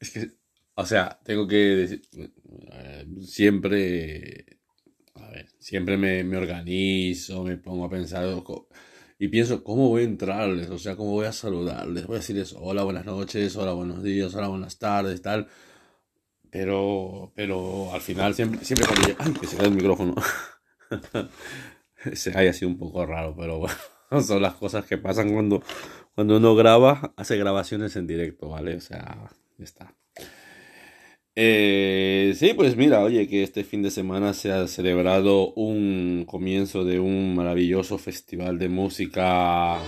es que, o sea, tengo que decir, eh, siempre, a ver, siempre me, me organizo, me pongo a pensar y pienso, ¿cómo voy a entrarles? O sea, ¿cómo voy a saludarles? Voy a decirles, hola, buenas noches, hola, buenos días, hola, buenas tardes, tal. Pero, pero al final siempre, siempre cuando ¡Ay! Que se cae el micrófono. se haya sido un poco raro, pero bueno. Son las cosas que pasan cuando, cuando uno graba, hace grabaciones en directo, ¿vale? O sea, ya está. Eh, sí, pues mira, oye, que este fin de semana se ha celebrado un comienzo de un maravilloso festival de música.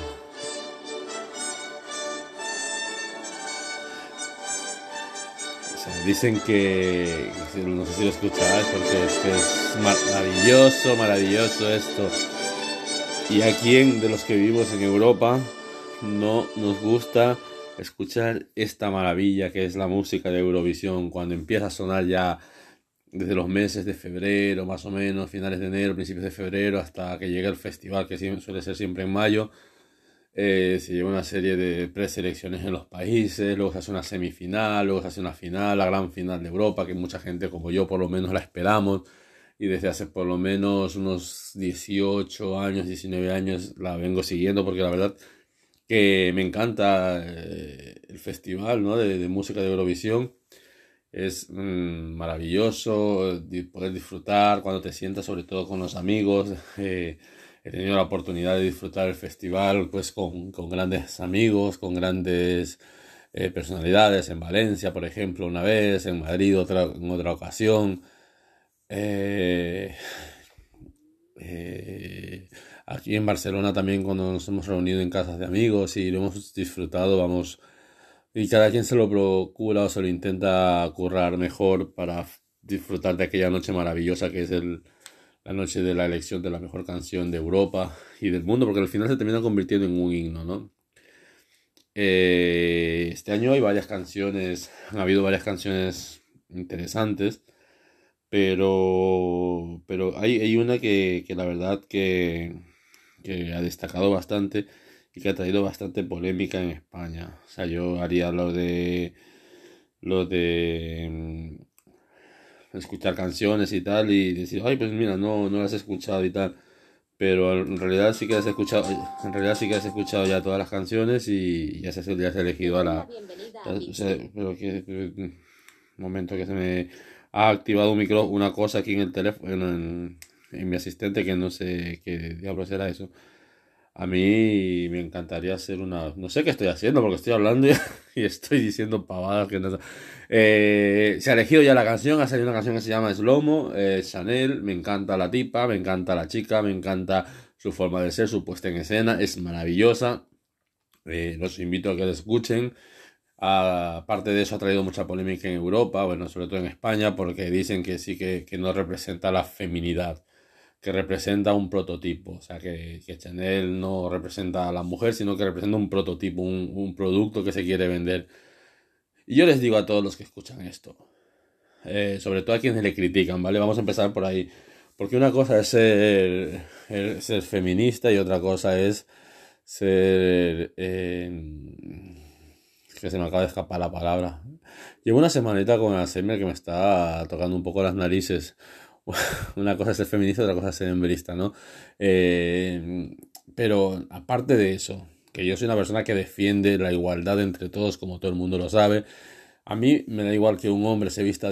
dicen que, no sé si lo escucháis, porque es que es maravilloso, maravilloso esto. Y a quién de los que vivimos en Europa no nos gusta escuchar esta maravilla que es la música de Eurovisión cuando empieza a sonar ya desde los meses de febrero, más o menos, finales de enero, principios de febrero, hasta que llega el festival, que suele ser siempre en mayo. Eh, se lleva una serie de preselecciones en los países, luego se hace una semifinal, luego se hace una final, la gran final de Europa, que mucha gente como yo por lo menos la esperamos y desde hace por lo menos unos 18 años, 19 años la vengo siguiendo porque la verdad que me encanta eh, el festival ¿no? de, música de Eurovisión. Es mm, maravilloso poder disfrutar cuando te sientas, sobre todo con los amigos. Eh, he tenido la oportunidad de disfrutar el festival pues, con, con grandes amigos, con grandes eh, personalidades, en Valencia, por ejemplo, una vez, en Madrid otra, en otra ocasión. Eh, eh, aquí en Barcelona también cuando nos hemos reunido en casas de amigos y lo hemos disfrutado, vamos, y cada quien se lo procura o se lo intenta currar mejor para disfrutar de aquella noche maravillosa que es el, la noche de la elección de la mejor canción de Europa y del mundo, porque al final se termina convirtiendo en un himno, ¿no? Eh, este año hay varias canciones, ha habido varias canciones interesantes pero, pero hay, hay una que, que la verdad que, que ha destacado bastante y que ha traído bastante polémica en España. O sea, yo haría lo de lo de mm, escuchar canciones y tal y decir, ay, pues mira, no, no las he escuchado y tal. Pero en realidad sí que has escuchado, en realidad sí que has escuchado ya todas las canciones y ya se, ya has elegido a la... o sea, pero que... Un momento que se me ha activado un micro, una cosa aquí en el teléfono, en, mi asistente, que no sé qué diablos era eso. A mí me encantaría hacer una... No sé qué estoy haciendo porque estoy hablando y, estoy diciendo pavadas que no... Eh, se ha elegido ya la canción, ha salido una canción que se llama Slomo, eh, Chanel, me encanta la tipa, me encanta la chica, me encanta su forma de ser, su puesta en escena, es maravillosa. Eh, los invito a que la escuchen. Aparte de eso ha traído mucha polémica en Europa, bueno, sobre todo en España, porque dicen que sí que, no representa la feminidad, que representa un prototipo, o sea, que, Chanel no representa a la mujer, sino que representa un prototipo, un, producto que se quiere vender. Y yo les digo a todos los que escuchan esto, eh, sobre todo a quienes le critican, ¿vale? Vamos a empezar por ahí, porque una cosa es ser, ser feminista y otra cosa es ser... Eh, que se me acaba de escapar la palabra. Llevo una semanita con Alzheimer que me está tocando un poco las narices. Una cosa es ser feminista, otra cosa es ser hembrista, ¿no? Eh, pero aparte de eso, que yo soy una persona que defiende la igualdad entre todos, como todo el mundo lo sabe, a mí me da igual que un hombre se vista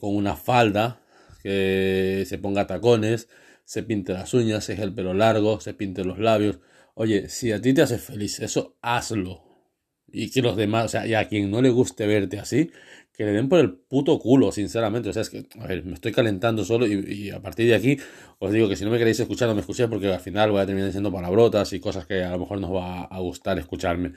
con una falda, que se ponga tacones, se pinte las uñas, se deje el pelo largo, se pinte los labios. Oye, si a ti te hace feliz, eso hazlo y que los demás, o sea, y a quien no le guste verte así, que le den por el puto culo, sinceramente. O sea, es que, a ver, me estoy calentando solo y, a partir de aquí os digo que si no me queréis escuchar, no me escuchéis porque al final voy a terminar diciendo palabrotas y cosas que a lo mejor no os va a gustar escucharme.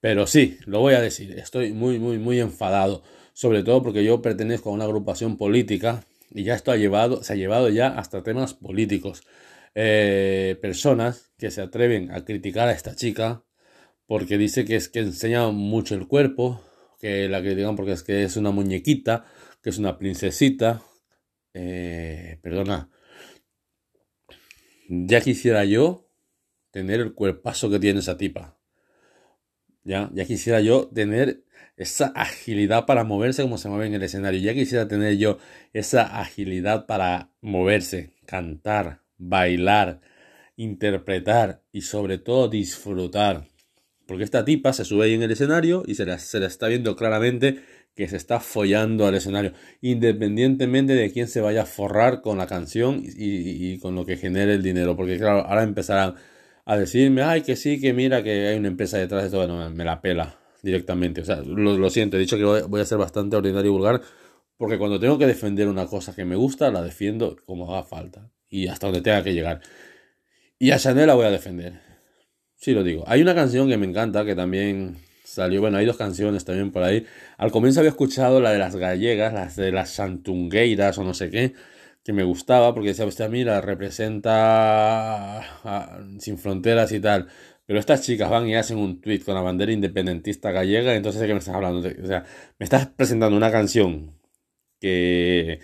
Pero sí, lo voy a decir, estoy muy, muy, muy enfadado. Sobre todo porque yo pertenezco a una agrupación política y ya esto ha llevado, se ha llevado ya hasta temas políticos. Eh, personas que se atreven a criticar a esta chica porque dice que es que enseña mucho el cuerpo, que la critican porque es que es una muñequita, que es una princesita. Eh, perdona, ya quisiera yo tener el cuerpazo que tiene esa tipa. Ya, ya quisiera yo tener esa agilidad para moverse como se mueve en el escenario. Ya quisiera tener yo esa agilidad para moverse, cantar, bailar, interpretar y sobre todo disfrutar. Porque esta tipa se sube ahí en el escenario y se la, se la está viendo claramente que se está follando al escenario, independientemente de quién se vaya a forrar con la canción y, con lo que genere el dinero. Porque claro, ahora empezarán a decirme, ay, que sí, que mira, que hay una empresa detrás de todo, bueno, me la pela directamente. O sea, lo, siento, he dicho que voy, a ser bastante ordinario y vulgar, porque cuando tengo que defender una cosa que me gusta, la defiendo como haga falta y hasta donde tenga que llegar. Y a Chanel la voy a defender. Sí lo digo. Hay una canción que me encanta, que también salió, bueno, hay dos canciones también por ahí. Al comienzo había escuchado la de las gallegas, las de las santungueiras o no sé qué, que me gustaba porque decía, usted mira, representa sin fronteras y tal. Pero estas chicas van y hacen un tweet con la bandera independentista gallega, entonces ¿de qué me estás hablando? O sea, me estás presentando una canción que,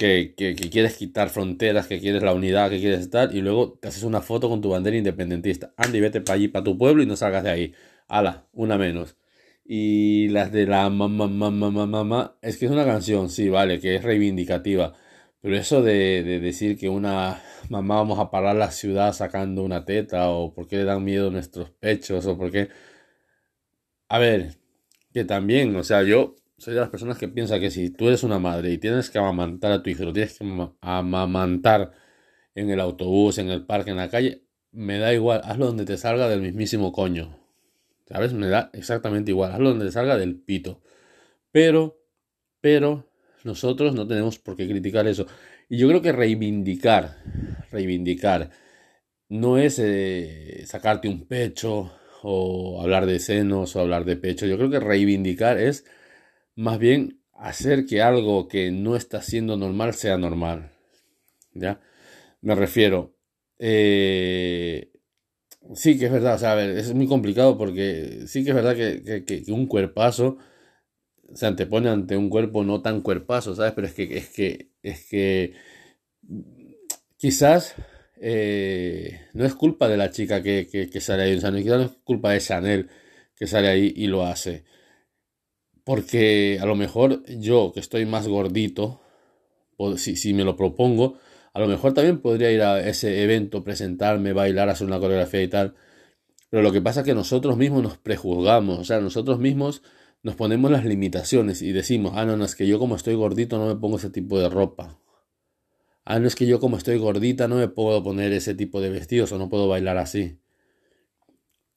que, quieres quitar fronteras, que quieres la unidad, que quieres estar, y luego te haces una foto con tu bandera independentista. Andy, vete para allí, para tu pueblo y no salgas de ahí ala, una menos. Y las de la mamá, mamá, mamá, mamá, es que es una canción, sí, vale, que es reivindicativa. Pero eso de, decir que una mamá vamos a parar la ciudad sacando una teta, o por qué le dan miedo nuestros pechos, o por qué... A ver, que también, o sea, yo soy de las personas que piensa que si tú eres una madre y tienes que amamantar a tu hijo, lo tienes que amamantar en el autobús, en el parque, en la calle, me da igual, hazlo donde te salga del mismísimo coño. ¿Sabes? Me da exactamente igual. Hazlo donde salga del pito. Pero, pero, nosotros no tenemos por qué criticar eso. Y yo creo que reivindicar, reivindicar, no es eh, sacarte un pecho o hablar de senos o hablar de pecho. Yo creo que reivindicar es más bien hacer que algo que no está siendo normal sea normal. ¿Ya? Me refiero, eh, Sí, que es verdad, o sea, a ver, es muy complicado porque sí que es verdad que, un cuerpazo se antepone ante un cuerpo no tan cuerpazo, ¿sabes? Pero es que, es que, es que quizás eh, no es culpa de la chica que, que, sale ahí, sea, quizás no es culpa de Chanel que sale ahí y lo hace. Porque a lo mejor yo, que estoy más gordito, si, si me lo propongo, a lo mejor también podría ir a ese evento, presentarme, bailar, hacer una coreografía y tal. Pero lo que pasa es que nosotros mismos nos prejuzgamos, o sea, nosotros mismos nos ponemos las limitaciones y decimos, ah, no, no, es que yo como estoy gordito no me pongo ese tipo de ropa. Ah, no es que yo como estoy gordita no me puedo poner ese tipo de vestidos o no puedo bailar así.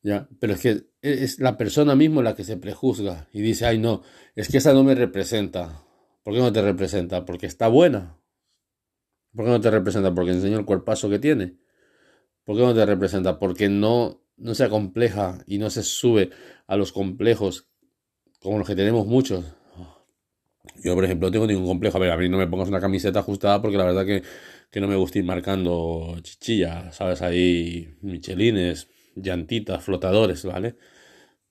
Ya, pero es que es la persona misma la que se prejuzga y dice, ay no, es que esa no me representa. ¿Por qué no te representa? Porque está buena. ¿Por qué no te representa? Porque enseñó el cuerpazo que tiene. ¿Por qué no te representa? Porque no, no se acompleja y no se sube a los complejos como los que tenemos muchos. Yo, por ejemplo, no tengo ningún complejo. A ver, a mí no me pongas una camiseta ajustada porque la verdad que, que no me gusta ir marcando chichilla, ¿sabes? Ahí michelines, llantitas, flotadores, ¿vale?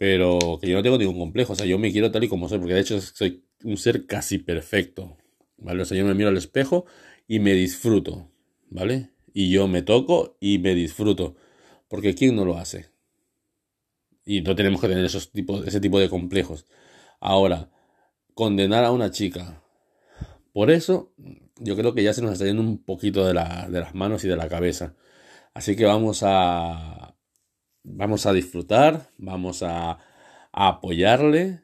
Pero que yo no tengo ningún complejo. O sea, yo me quiero tal y como soy, porque de hecho soy un ser casi perfecto, ¿vale? O sea, yo me miro al espejo y me disfruto, ¿vale? Y yo me toco y me disfruto, porque ¿quién no lo hace? Y no tenemos que tener esos tipos, ese tipo de complejos. Ahora, condenar a una chica. Por eso, yo creo que ya se nos está yendo un poquito de, las manos y de la cabeza. Así que vamos a, vamos a disfrutar, vamos a, apoyarle,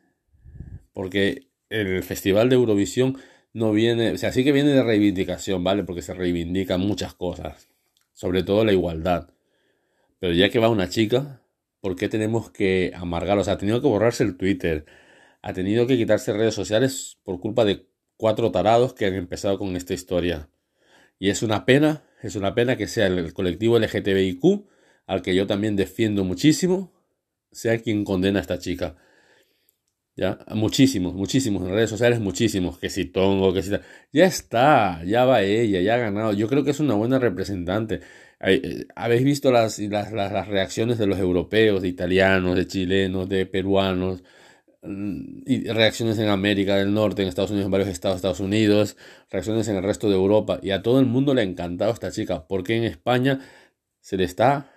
porque el Festival de Eurovisión no viene, o sea, sí que viene de reivindicación, ¿vale? Porque se reivindican muchas cosas, sobre todo la igualdad. Pero ya que va una chica, ¿por qué tenemos que amargarlo? O sea, ha tenido que borrarse el Twitter, ha tenido que quitarse redes sociales por culpa de cuatro tarados que han empezado con esta historia. Y es una pena, es una pena que sea el colectivo LGTBIQ, al que yo también defiendo muchísimo, sea quien condena a esta chica. ¿Ya? Muchísimos, muchísimos, en redes sociales muchísimos, que si Tongo, que si Ya está, ya va ella, ya ha ganado. Yo creo que es una buena representante. Eh, Habéis visto las, las, las, reacciones de los europeos, de italianos, de chilenos, de peruanos, mm, y reacciones en América del Norte, en Estados Unidos, en varios estados de Estados Unidos, reacciones en el resto de Europa. Y a todo el mundo le ha encantado esta chica, porque en España se le está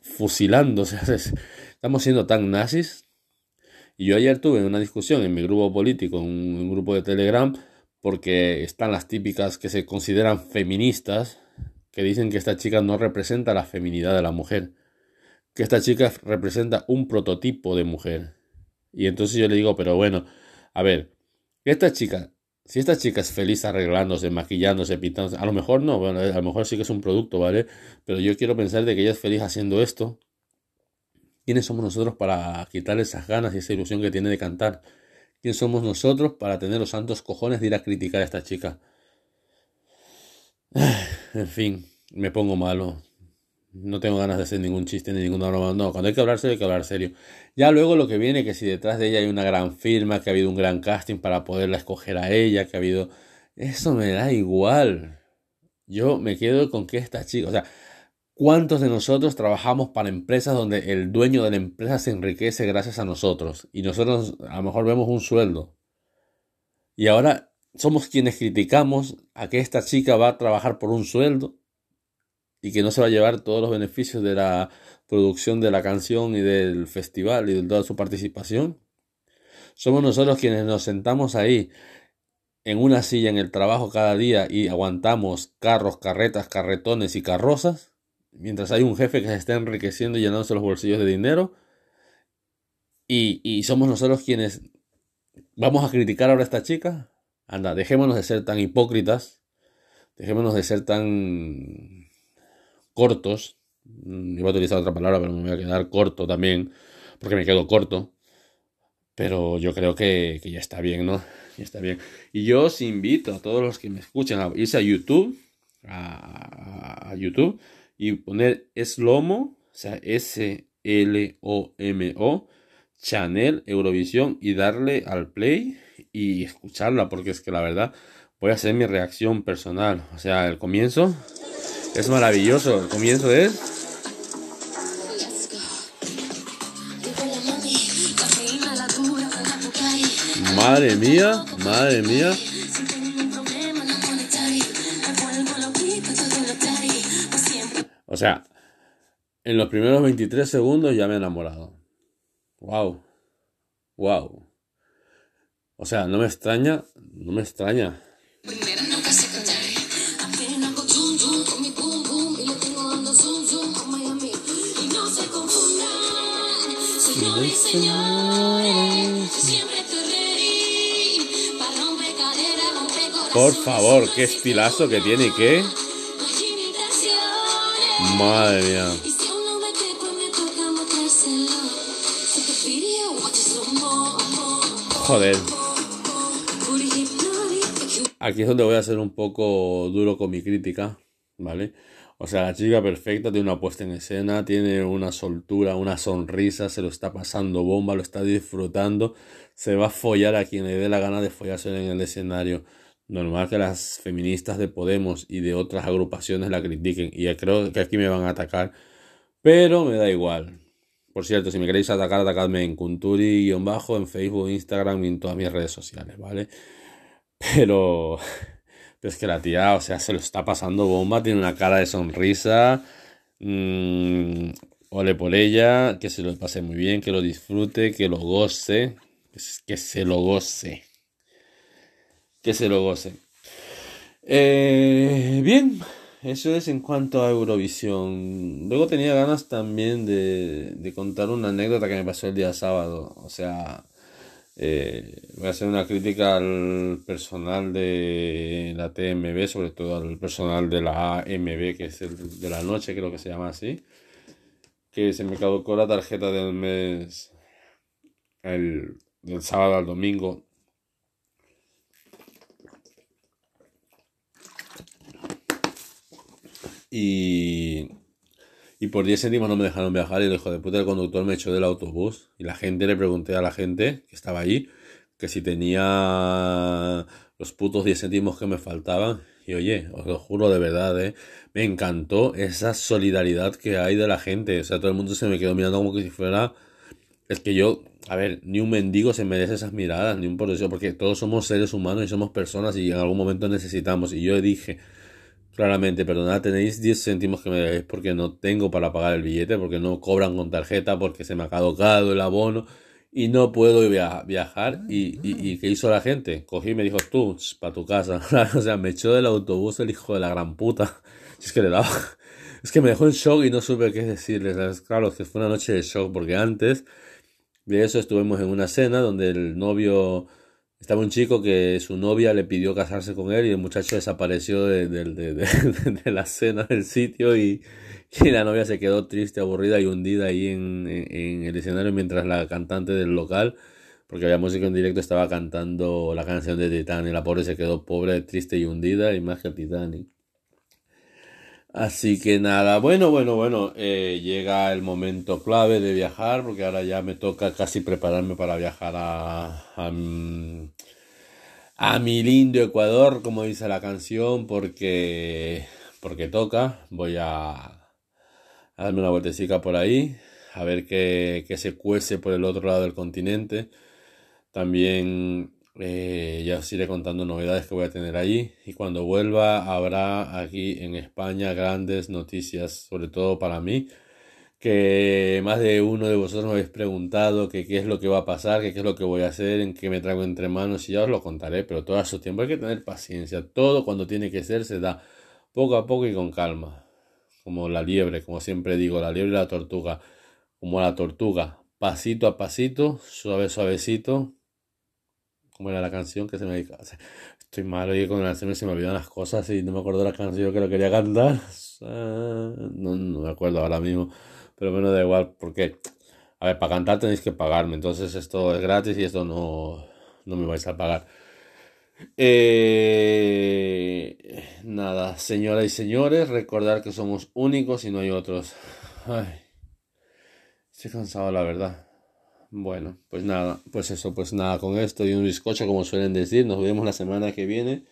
fusilando, o sea, Estamos siendo tan nazis. Y yo ayer tuve una discusión en mi grupo político, en un grupo de Telegram, porque están las típicas que se consideran feministas, que dicen que esta chica no representa la feminidad de la mujer, que esta chica representa un prototipo de mujer. Y entonces yo le digo, pero bueno, a ver, esta chica, si esta chica es feliz arreglándose, maquillándose, pintándose, a lo mejor no, bueno, a lo mejor sí que es un producto, ¿vale? Pero yo quiero pensar de que ella es feliz haciendo esto. ¿Quiénes somos nosotros para quitarle esas ganas y esa ilusión que tiene de cantar? ¿Quién somos nosotros para tener los santos cojones de ir a criticar a esta chica? En fin, me pongo malo. No tengo ganas de hacer ningún chiste ni ninguna broma. No, cuando hay que hablar serio, hay que hablar serio. Ya luego lo que viene, que si detrás de ella hay una gran firma, que ha habido un gran casting para poderla escoger a ella, que ha habido... Eso me da igual. Yo me quedo con que esta chica... O sea, ¿Cuántos de nosotros trabajamos para empresas donde el dueño de la empresa se enriquece gracias a nosotros? Y nosotros a lo mejor vemos un sueldo. Y ahora somos quienes criticamos a que esta chica va a trabajar por un sueldo y que no se va a llevar todos los beneficios de la producción de la canción y del festival y de toda su participación. Somos nosotros quienes nos sentamos ahí en una silla en el trabajo cada día y aguantamos carros, carretas, carretones y carrozas mientras hay un jefe que se está enriqueciendo y llenándose los bolsillos de dinero. Y, somos nosotros quienes vamos a criticar ahora a esta chica. Anda, dejémonos de ser tan hipócritas. Dejémonos de ser tan cortos. Mm, iba a utilizar otra palabra, pero me voy a quedar corto también. Porque me quedo corto. Pero yo creo que, ya está bien, ¿no? Ya está bien. Y yo os invito a todos los que me escuchan a irse a YouTube. a YouTube y poner Slomo, o sea, S-L-O-M-O, Chanel Eurovisión y darle al play y escucharla, porque es que la verdad voy a hacer mi reacción personal. O sea, el comienzo es maravilloso. Comienzo es. Madre mía, madre mía. O sea, en los primeros 23 segundos ya me he enamorado. Wow. Wow. O sea, no me extraña, no me extraña. Por favor, qué estilazo que tiene y qué. Madre mía. Joder. Aquí es donde voy a ser un poco duro con mi crítica, ¿vale? O sea, la chica perfecta tiene una puesta en escena, tiene una soltura, una sonrisa, se lo está pasando bomba, lo está disfrutando, se va a follar a quien le dé la gana de follarse en el escenario normal que las feministas de Podemos y de otras agrupaciones la critiquen. Y creo que aquí me van a atacar. Pero me da igual. Por cierto, si me queréis atacar, atacadme en Kunturi-bajo, en Facebook, Instagram y en todas mis redes sociales, ¿vale? Pero... es que la tía, o sea, se lo está pasando bomba, tiene una cara de sonrisa. Mmm, ole por ella, que se lo pase muy bien, que lo disfrute, que lo goce. Que se lo goce que se lo gocen. Eh, bien, eso es en cuanto a Eurovisión. Luego tenía ganas también de, contar una anécdota que me pasó el día sábado. O sea, eh, voy a hacer una crítica al personal de la TMB, sobre todo al personal de la AMB, que es el de la noche, creo que se llama así. Que se me caducó la tarjeta del mes el, del sábado al domingo Y, y por 10 céntimos no me dejaron viajar y el hijo de puta del conductor me echó del autobús. Y la gente, le pregunté a la gente que estaba allí que si tenía los putos 10 céntimos que me faltaban. Y oye, os lo juro de verdad, ¿eh? me encantó esa solidaridad que hay de la gente. O sea, todo el mundo se me quedó mirando como que si fuera... Es que yo, a ver, ni un mendigo se merece esas miradas, ni un por eso, porque todos somos seres humanos y somos personas y en algún momento necesitamos. Y yo dije, Claramente, perdonad, tenéis 10 céntimos que me debéis porque no tengo para pagar el billete, porque no cobran con tarjeta, porque se me ha caducado el abono y no puedo viajar. ¿Y, y, qué hizo la gente? Cogí y me dijo, tú, para tu casa. o sea, me echó del autobús el hijo de la gran puta. Es que le daba... Es que me dejó en shock y no supe qué decirles. Claro, que fue una noche de shock, porque antes de eso estuvimos en una cena donde el novio estaba un chico que su novia le pidió casarse con él y el muchacho desapareció de, la cena del sitio y, la novia se quedó triste, aburrida y hundida ahí en, el escenario mientras la cantante del local, porque había música en directo, estaba cantando la canción de Titanic. La pobre se quedó pobre, triste y hundida y más que Titanic. Así que nada, bueno, bueno, bueno, eh, llega el momento clave de viajar porque ahora ya me toca casi prepararme para viajar a, a, mi lindo Ecuador, como dice la canción, porque, porque toca. Voy a, a darme una vueltecita por ahí, a ver qué, qué se cuece por el otro lado del continente. También eh, ya os iré contando novedades que voy a tener allí y cuando vuelva habrá aquí en España grandes noticias, sobre todo para mí, que más de uno de vosotros me habéis preguntado que qué es lo que va a pasar, que qué es lo que voy a hacer, en qué me traigo entre manos y ya os lo contaré, pero todo a su tiempo. Hay que tener paciencia, todo cuando tiene que ser se da poco a poco y con calma, como la liebre, como siempre digo, la liebre y la tortuga, como la tortuga, pasito a pasito, suave suavecito, como era la canción que se me estoy malo y con el se me olvidan las cosas y no me acuerdo la canción que lo quería cantar. No, no me acuerdo ahora mismo pero bueno da igual porque a ver para cantar tenéis que pagarme entonces esto es gratis y esto no no me vais a pagar. Eh, nada señoras y señores recordar que somos únicos y no hay otros. Ay, estoy cansado la verdad bueno, pues nada, pues eso, pues nada, con esto y un bizcocho, como suelen decir, nos vemos la semana que viene.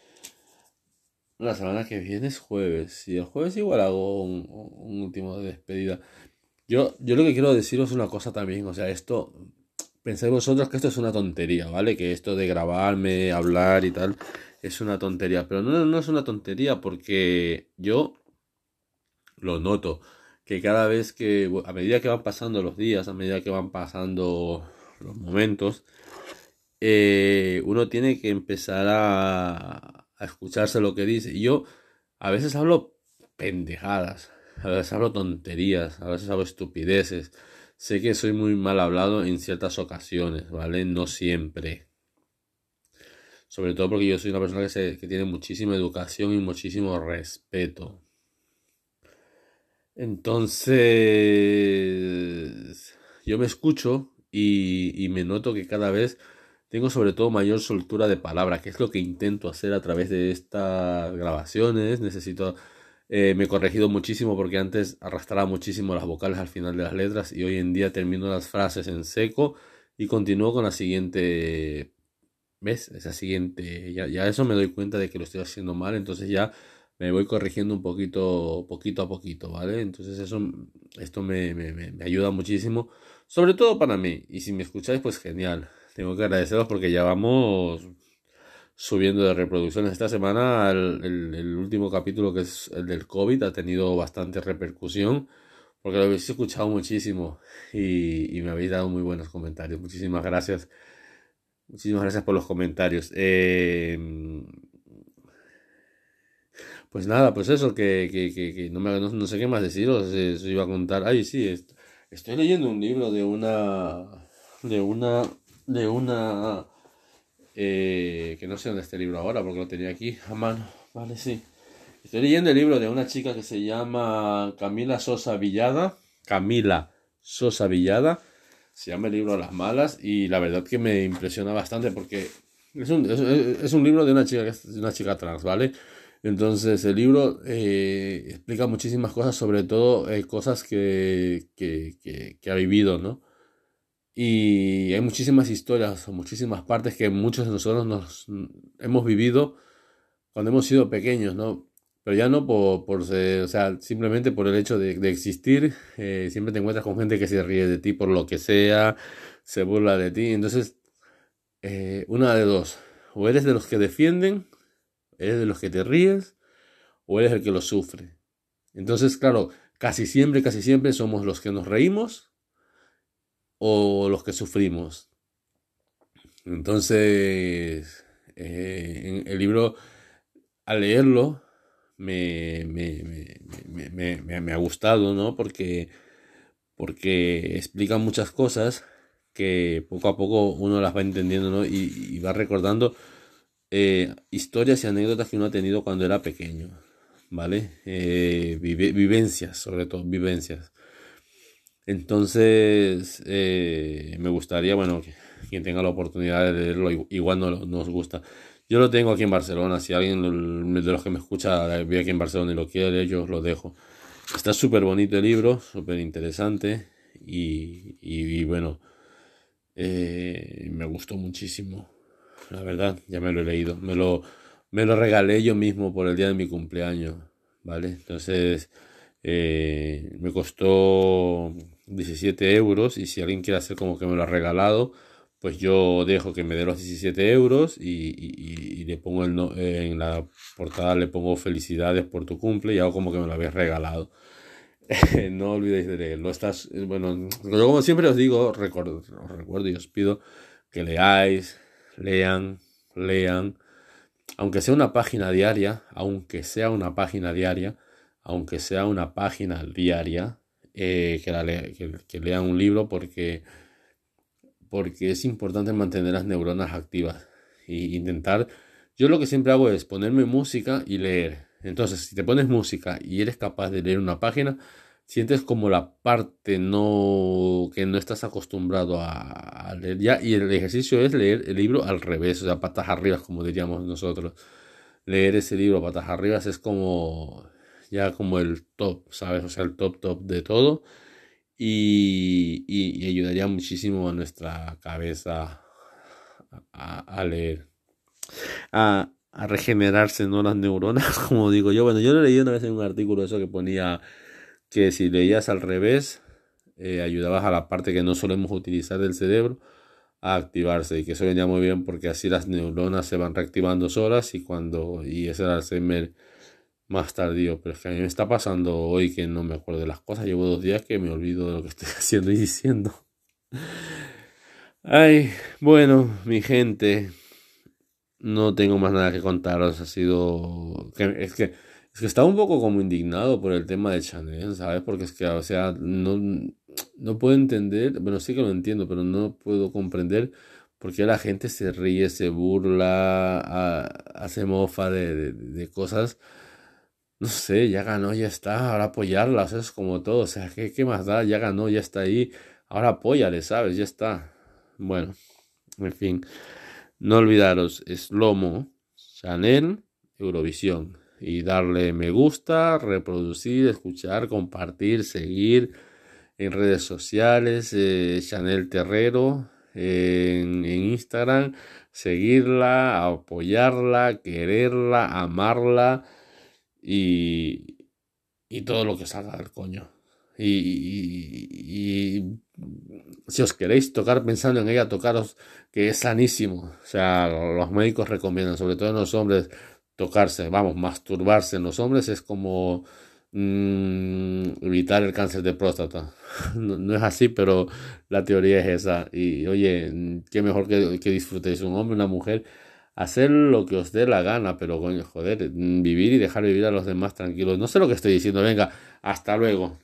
La semana que viene es jueves, y el jueves igual hago un, último de despedida. Yo, yo lo que quiero deciros una cosa también, o sea, esto, pensáis vosotros que esto es una tontería, ¿vale? Que esto de grabarme, hablar y tal, es una tontería, pero no, no es una tontería porque yo lo noto que cada vez que, a medida que van pasando los días, a medida que van pasando los momentos, eh, uno tiene que empezar a, escucharse lo que dice. Y yo a veces hablo pendejadas, a veces hablo tonterías, a veces hablo estupideces. Sé que soy muy mal hablado en ciertas ocasiones, ¿vale? No siempre. Sobre todo porque yo soy una persona que, se, que tiene muchísima educación y muchísimo respeto. Entonces, yo me escucho y, me noto que cada vez tengo sobre todo mayor soltura de palabra, que es lo que intento hacer a través de estas grabaciones. Necesito, eh, me he corregido muchísimo porque antes arrastraba muchísimo las vocales al final de las letras y hoy en día termino las frases en seco y continúo con la siguiente, ¿ves? Esa siguiente, ya, ya eso me doy cuenta de que lo estoy haciendo mal, entonces ya me voy corrigiendo un poquito, poquito a poquito, ¿vale? Entonces eso, esto me, me, me, ayuda muchísimo, sobre todo para mí. Y si me escucháis, pues genial. Tengo que agradeceros porque ya vamos subiendo de reproducciones. Esta semana el, el, último capítulo, que es el del COVID, ha tenido bastante repercusión. Porque lo habéis escuchado muchísimo y, y me habéis dado muy buenos comentarios. Muchísimas gracias. Muchísimas gracias por los comentarios. Eh, pues nada, pues eso, que, que, que, no, me, no, sé qué más deciros, eso iba a contar. Ay, sí, estoy leyendo un libro de una, de una, de una, eh, que no sé dónde está el libro ahora, porque lo tenía aquí a mano, vale, sí. Estoy leyendo el libro de una chica que se llama Camila Sosa Villada, Camila Sosa Villada, se llama el libro Las Malas, y la verdad que me impresiona bastante porque es un, es, un libro de una chica, que una chica trans, ¿vale? Entonces el libro eh, explica muchísimas cosas, sobre todo eh, cosas que, que, que, ha vivido, ¿no? Y hay muchísimas historias o muchísimas partes que muchos de nosotros nos hemos vivido cuando hemos sido pequeños, ¿no? Pero ya no por, por o sea, simplemente por el hecho de, de existir, eh, siempre te encuentras con gente que se ríe de ti por lo que sea, se burla de ti. Entonces, una de dos, o eres de los que defienden ¿Eres de los que te ríes o eres el que lo sufre. Entonces, claro, casi siempre, casi siempre somos los que nos reímos o los que sufrimos. Entonces, eh, el libro, al leerlo, me, me, ha gustado, ¿no? Porque, porque explica muchas cosas que poco a poco uno las va entendiendo, ¿no? Y, va recordando eh, historias y anécdotas que uno ha tenido cuando era pequeño, ¿vale? Eh, vivencias, sobre todo, vivencias. Entonces, eh, me gustaría, bueno, que quien tenga la oportunidad de leerlo, igual no nos gusta. Yo lo tengo aquí en Barcelona, si alguien de los que me escucha vive aquí en Barcelona y lo quiere leer, yo lo dejo. Está súper bonito el libro, súper interesante y, bueno, me gustó muchísimo, la verdad, ya me lo he leído, me lo, me lo regalé yo mismo por el día de mi cumpleaños, ¿vale? Entonces, eh, me costó 17 euros y si alguien quiere hacer como que me lo ha regalado, pues yo dejo que me dé los 17 euros y, le pongo el en la portada le pongo felicidades por tu cumple y hago como que me lo habéis regalado. no olvidéis de leerlo. Estás, bueno, yo como siempre os digo, recuerdo, os recuerdo y os pido que leáis, lean, lean, aunque sea una página diaria, aunque sea una página diaria, aunque sea una página diaria, eh, que, la que, lean un libro porque, porque es importante mantener las neuronas activas e intentar, yo lo que siempre hago es ponerme música y leer. Entonces, si te pones música y eres capaz de leer una página, sientes como la parte no que no estás acostumbrado a, y el ejercicio es leer el libro al revés, o sea, patas arriba como diríamos nosotros. Leer ese libro patas arriba es como ya como el top, ¿sabes? O sea, el top top de todo. Y, ayudaría muchísimo a nuestra cabeza a, leer. A, regenerarse, ¿no? Las neuronas, como digo yo. Bueno, yo lo leí una vez en un artículo eso que ponía que si leías al revés, eh, ayudabas a la parte que no solemos utilizar del cerebro a activarse y que eso venía muy bien porque así las neuronas se van reactivando solas y cuando y ese Alzheimer más tardío, pero es que a mí me está pasando hoy que no me acuerdo de las cosas, llevo dos días que me olvido de lo que estoy haciendo y diciendo. Ay, bueno, mi gente, no tengo más nada que contaros, ha sido... Es que, es que estaba un poco como indignado por el tema de Chanel, ¿sabes? Porque es que, o sea, no, no puedo entender, bueno, sí que lo entiendo, pero no puedo comprender por qué la gente se ríe, se burla, hace mofa de, de cosas no sé, ya ganó, ya está, ahora apoyarla, es como todo, o sea, ¿qué, ¿qué, más da? Ya ganó, ya está ahí, ahora apóyale, ¿sabes? Ya está. Bueno, en fin, no olvidaros, es Lomo, Chanel, Eurovisión, y darle me gusta, reproducir, escuchar, compartir, seguir en redes sociales, eh, Chanel Terrero, en, Instagram, seguirla, apoyarla, quererla, amarla y, y todo lo que salga del coño. Y, si os queréis tocar pensando en ella, tocaros que es sanísimo. O sea, los médicos recomiendan, sobre todo en los hombres, tocarse, vamos, masturbarse en los hombres es como mm, evitar el cáncer de próstata. No, es así, pero la teoría es esa. Y oye, qué mejor que, que disfrutéis un hombre, una mujer hacer lo que os dé la gana, pero coño, joder, vivir y dejar vivir a los demás tranquilos. No sé lo que estoy diciendo, venga, hasta luego.